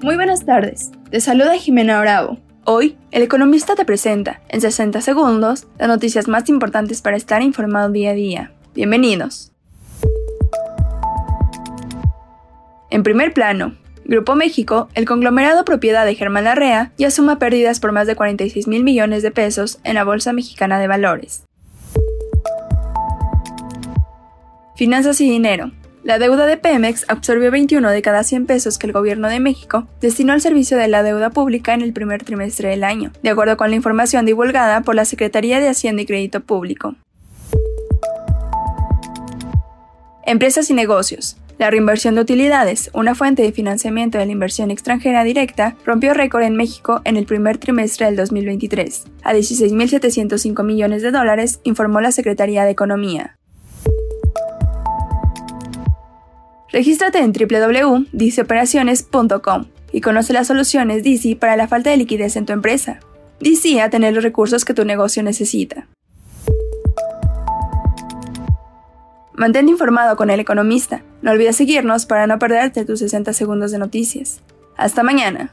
Muy buenas tardes, te saluda Jimena Bravo. Hoy, el economista te presenta, en 60 segundos, las noticias más importantes para estar informado día a día. Bienvenidos. En primer plano, Grupo México, el conglomerado propiedad de Germán Larrea, ya suma pérdidas por más de 46 mil millones de pesos en la Bolsa Mexicana de Valores. Finanzas y dinero. La deuda de Pemex absorbió 21 de cada 100 pesos que el gobierno de México destinó al servicio de la deuda pública en el primer trimestre del año, de acuerdo con la información divulgada por la Secretaría de Hacienda y Crédito Público. Empresas y negocios. La reinversión de utilidades, una fuente de financiamiento de la inversión extranjera directa, rompió récord en México en el primer trimestre del 2023, a 16.705 millones de dólares, informó la Secretaría de Economía. Regístrate en www.diceoperaciones.com y conoce las soluciones DC para la falta de liquidez en tu empresa. DC a tener los recursos que tu negocio necesita. Mantente informado con el economista. No olvides seguirnos para no perderte tus 60 segundos de noticias. Hasta mañana.